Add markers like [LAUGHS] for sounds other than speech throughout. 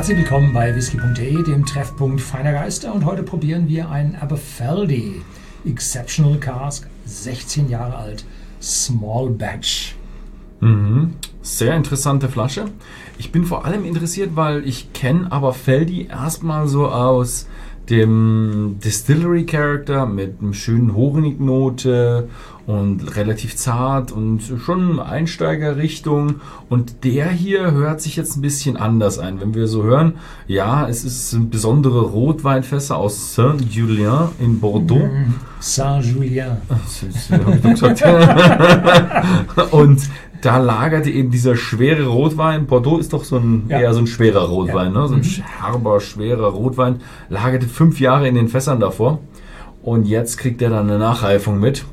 Herzlich willkommen bei whisky.de, dem Treffpunkt feiner Geister. Und heute probieren wir ein Aberfeldy Exceptional Cask, 16 Jahre alt, Small Batch. Mhm. Sehr interessante Flasche. Ich bin vor allem interessiert, weil ich kenne Aberfeldy erstmal so aus dem Distillery Character mit einem schönen Honignote und relativ zart und schon Einsteigerrichtung. Und der hier hört sich jetzt ein bisschen anders ein. Wenn wir so hören, ja, es ist ein besondere Rotweinfässer aus Saint-Julien in Bordeaux. Mhm. Saint-Julien. [LAUGHS] [LAUGHS] und da lagerte eben dieser schwere Rotwein. Bordeaux ist doch so ein Ja. eher so ein schwerer Rotwein, Ja. ne? so ein Mhm. herber, schwerer Rotwein. Lagerte fünf Jahre in den Fässern davor. Und jetzt kriegt er dann eine Nachreifung mit.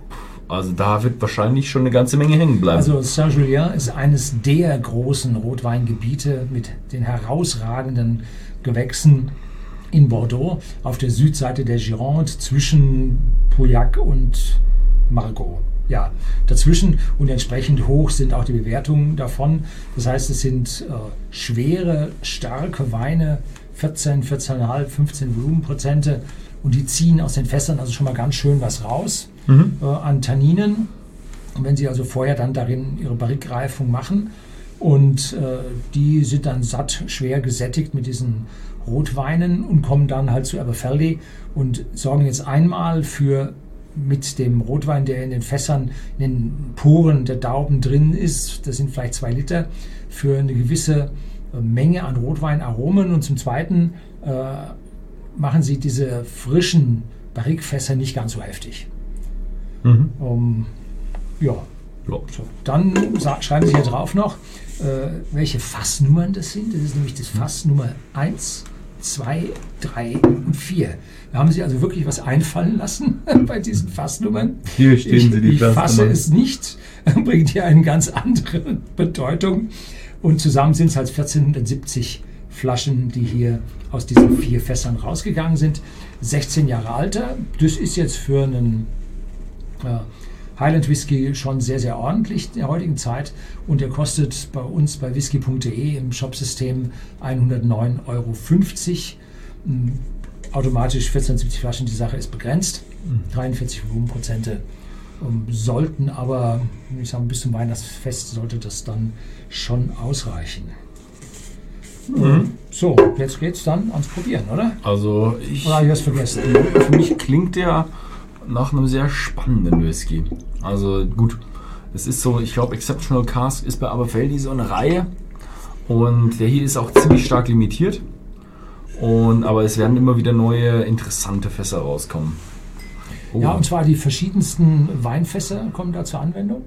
Also da wird wahrscheinlich schon eine ganze Menge hängen bleiben. Also Saint-Julien ist eines der großen Rotweingebiete mit den herausragenden Gewächsen in Bordeaux auf der Südseite der Gironde zwischen Pauillac und Margaux. Ja, dazwischen und entsprechend hoch sind auch die Bewertungen davon. Das heißt, es sind äh, schwere, starke Weine, 14, 14,5, 15 Volumenprozente und die ziehen aus den Fässern also schon mal ganz schön was raus Mhm. äh, an Tanninen. Und wenn Sie also vorher dann darin Ihre Barrikreifung machen und äh, die sind dann satt, schwer gesättigt mit diesen Rotweinen und kommen dann halt zu Aberfeldy und sorgen jetzt einmal für mit dem Rotwein, der in den Fässern, in den Poren der Dauben drin ist, das sind vielleicht zwei Liter, für eine gewisse äh, Menge an Rotweinaromen und zum Zweiten äh, machen sie diese frischen Barrikfässer nicht ganz so heftig. Mhm. Ähm, ja, Ja. so. Dann schreiben Sie hier drauf noch, äh, welche Fassnummern das sind. Das ist nämlich das Fass Nummer 1, 2, 3 und 4. Da haben Sie also wirklich was einfallen lassen [LAUGHS] bei diesen Fassnummern. Hier stehen ich, sie, die ich fasse es nicht, [LAUGHS] bringt hier eine ganz andere Bedeutung. Und zusammen sind es halt 1470 Flaschen, die hier aus diesen vier Fässern rausgegangen sind. 16 Jahre Alter. Das ist jetzt für einen äh, Highland Whisky schon sehr, sehr ordentlich in der heutigen Zeit. Und der kostet bei uns bei whisky.de im Shopsystem 109,50 Euro. Mm, Automatisch 1470 Flaschen, die Sache ist begrenzt. 43 Volumenprozente ähm, sollten aber, ich sage, bis zum Weihnachtsfest sollte das dann schon ausreichen. Mhm. So, jetzt geht's dann ans Probieren, oder? Also ich, Oder habe ich was vergessen? für mich klingt der nach einem sehr spannenden Whisky. Also gut, es ist so, ich glaube Exceptional Cask ist bei Aberfeldy so eine Reihe und der hier ist auch ziemlich stark limitiert. Und, aber es werden immer wieder neue interessante Fässer rauskommen. Oh. Ja, und zwar die verschiedensten Weinfässer kommen da zur Anwendung.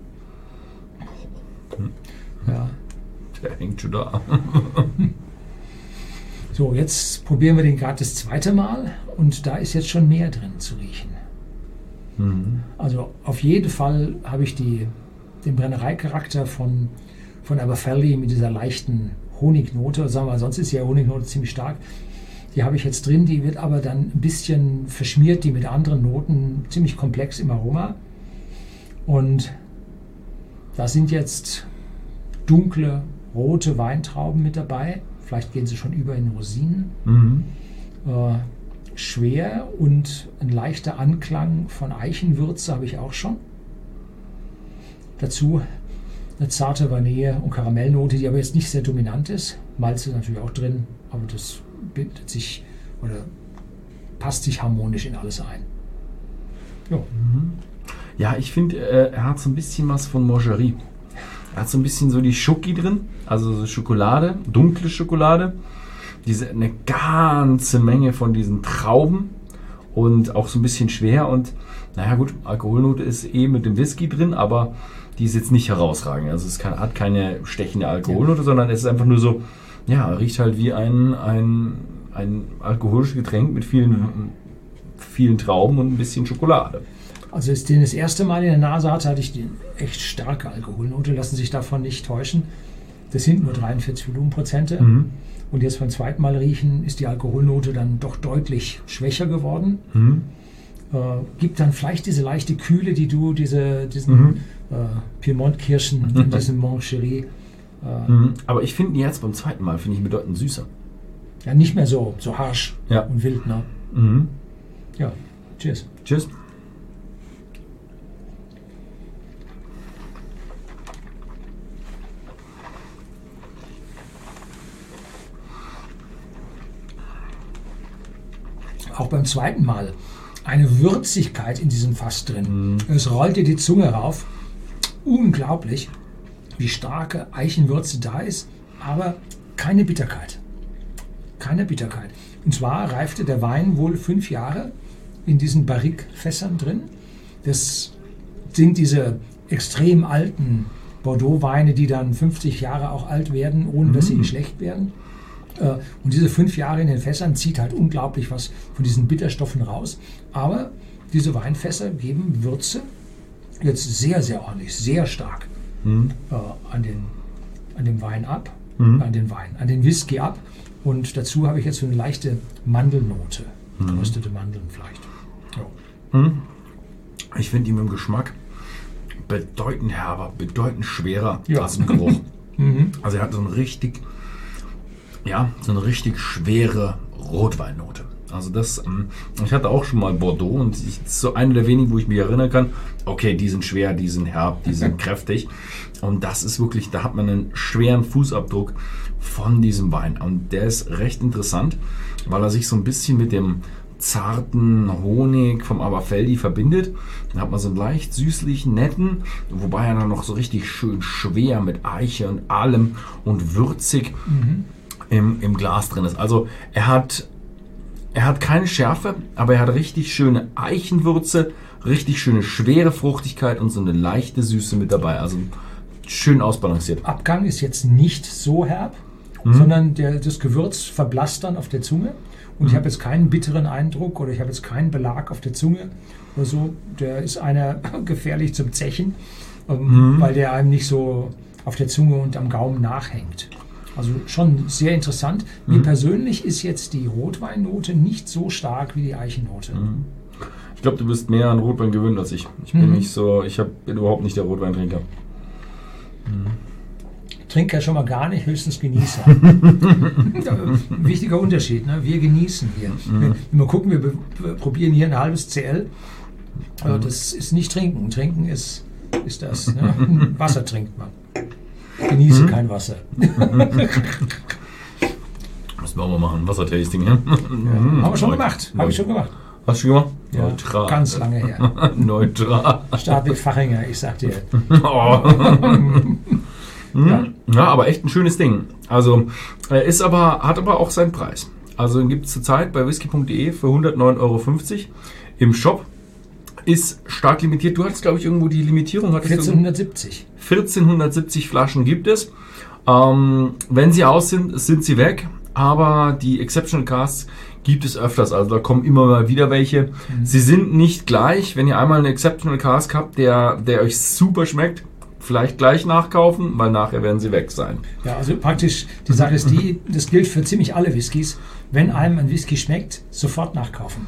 Ja. der hängt schon da. [LAUGHS] So, jetzt probieren wir den gerade das zweite Mal und da ist jetzt schon mehr drin zu riechen. Mhm. Also auf jeden Fall habe ich die, den Brennereicharakter von, von Aberfeldy mit dieser leichten Honignote, sagen wir mal, sonst ist ja Honignote ziemlich stark. Die habe ich jetzt drin, die wird aber dann ein bisschen verschmiert, die mit anderen Noten, ziemlich komplex im Aroma. Und da sind jetzt dunkle, rote Weintrauben mit dabei. Vielleicht gehen sie schon über in Rosinen Mhm. äh, schwer und ein leichter Anklang von Eichenwürze habe ich auch schon. Dazu eine zarte Vanille- und Karamellnote, die aber jetzt nicht sehr dominant ist. Malz ist natürlich auch drin, aber das bindet sich oder passt sich harmonisch in alles ein. Ja, Ja, ich finde, äh, er hat so ein bisschen was von Mangerie. Er hat so ein bisschen so die Schoki drin, also so Schokolade, dunkle Schokolade. Diese, eine ganze Menge von diesen Trauben und auch so ein bisschen schwer. Und naja, gut, Alkoholnote ist eh mit dem Whisky drin, aber die ist jetzt nicht herausragend. Also es kann, hat keine stechende Alkoholnote, sondern es ist einfach nur so, ja, riecht halt wie ein, ein, ein alkoholisches Getränk mit vielen, vielen Trauben und ein bisschen Schokolade. Also als ich den das erste Mal in der Nase hatte, hatte ich die echt starke Alkoholnote. Lassen sich davon nicht täuschen. Das sind nur 43 Volumenprozente. Mhm. Und jetzt beim zweiten Mal riechen ist die Alkoholnote dann doch deutlich schwächer geworden. Mhm. Äh, gibt dann vielleicht diese leichte Kühle, die du diese, diesen Mhm. äh, Piemont-Kirschen in [LAUGHS] diesem Moncherie. Äh, Mhm. Aber ich finde ihn jetzt beim zweiten Mal finde ich bedeutend süßer. ja nicht mehr so, so harsch Ja. und wild. Ne? Mhm. Ja, cheers. Tschüss. Auch beim zweiten Mal eine Würzigkeit in diesem Fass drin. Es rollt dir die Zunge rauf. Unglaublich, wie starke Eichenwürze da ist, aber keine Bitterkeit. Keine Bitterkeit. Und zwar reifte der Wein wohl fünf Jahre in diesen Barrique-Fässern drin. Das sind diese extrem alten Bordeaux-Weine, die dann 50 Jahre auch alt werden, ohne dass sie schlecht werden. Äh, Und diese fünf Jahre in den Fässern zieht halt unglaublich was von diesen Bitterstoffen raus. Aber diese Weinfässer geben Würze jetzt sehr, sehr ordentlich, sehr stark äh, an, den, an dem Wein ab, an den Wein, an den Whisky ab. Und dazu habe ich jetzt so eine leichte Mandelnote, geröstete Mandeln vielleicht. Ja. Ich finde ihn im Geschmack bedeutend herber, bedeutend schwerer Ja. als im Geruch. [LAUGHS] Also er hat so eine richtig, ja, so eine richtig schwere Rotweinnote. Also das, ähm, ich hatte auch schon mal Bordeaux und ich, das ist so eine der wenigen, wo ich mich erinnern kann, okay, die sind schwer, die sind herb, die sind [LAUGHS] kräftig. Und das ist wirklich, da hat man einen schweren Fußabdruck von diesem Wein. Und der ist recht interessant, weil er sich so ein bisschen mit dem zarten Honig vom Aberfeldi verbindet. Dann hat man so einen leicht süßlichen, netten, wobei er dann noch so richtig schön schwer mit Eiche und allem und würzig im, im Glas drin ist. Also er hat, er hat keine Schärfe, aber er hat richtig schöne Eichenwürze, richtig schöne schwere Fruchtigkeit und so eine leichte Süße mit dabei. Also schön ausbalanciert. Abgang ist jetzt nicht so herb, sondern der, das Gewürz verblasst dann auf der Zunge. Und ich habe jetzt keinen bitteren Eindruck oder ich habe jetzt keinen Belag auf der Zunge oder so. Der ist einer [LAUGHS] gefährlich zum Zechen, ähm, weil der einem nicht so auf der Zunge und am Gaumen nachhängt. Also schon sehr interessant. Mir persönlich ist jetzt die Rotweinnote nicht so stark wie die Eichennote. Ich glaube, du bist mehr an Rotwein gewöhnt als ich. Ich bin Mhm. nicht so, ich hab, bin überhaupt nicht der Rotweintrinker. Trinke ja schon mal gar nicht, höchstens Genießer. [LAUGHS] Wichtiger Unterschied, ne? wir genießen hier. Wir, mal gucken, wir, wir probieren hier ein halbes CL. Also das ist nicht trinken. Trinken ist, ist das. Ne? [LAUGHS] Wasser trinkt man. Genieße kein Wasser. [LAUGHS] Müssen wir auch mal machen, Wassertasting. Ja? Haben wir schon gemacht. Habe ich schon gemacht. Hast du schon gemacht? Ja, Neutral. ganz lange her. [LAUGHS] Neutral. Stadtweg Fachinger, ich sag dir. [LAUGHS] Oh. Ja. Ja, aber echt ein schönes Ding. Also, er ist aber, hat aber auch seinen Preis. Also, gibt es zurzeit bei whisky.de für 109,50 Euro im Shop. Ist stark limitiert. Du hattest, glaube ich, irgendwo die Limitierung. Hattest du irgendwo- 1470. 1470 Flaschen gibt es. Ähm, wenn sie aus sind, sind sie weg. Aber die Exceptional Casts gibt es öfters. Also da kommen immer mal wieder welche. Sie sind nicht gleich. Wenn ihr einmal einen Exceptional Cask habt, der, der euch super schmeckt, vielleicht gleich nachkaufen, weil nachher werden sie weg sein. Ja, also praktisch, die Sache ist die, das gilt für ziemlich alle Whiskys. Wenn einem ein Whisky schmeckt, sofort nachkaufen.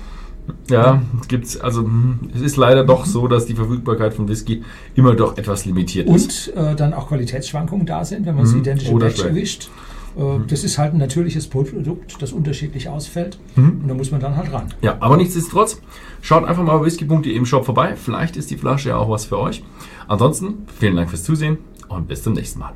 Ja, gibt's, also hm, es ist leider doch so, dass die Verfügbarkeit von Whisky immer doch etwas limitiert ist. Und äh, dann auch Qualitätsschwankungen da sind, wenn man das identische Batch erwischt. Äh, Das ist halt ein natürliches Produkt, das unterschiedlich ausfällt. Und da muss man dann halt ran. Ja, aber nichtsdestotrotz, schaut einfach mal bei whisky.de im Shop vorbei. Vielleicht ist die Flasche ja auch was für euch. Ansonsten, vielen Dank fürs Zusehen und bis zum nächsten Mal.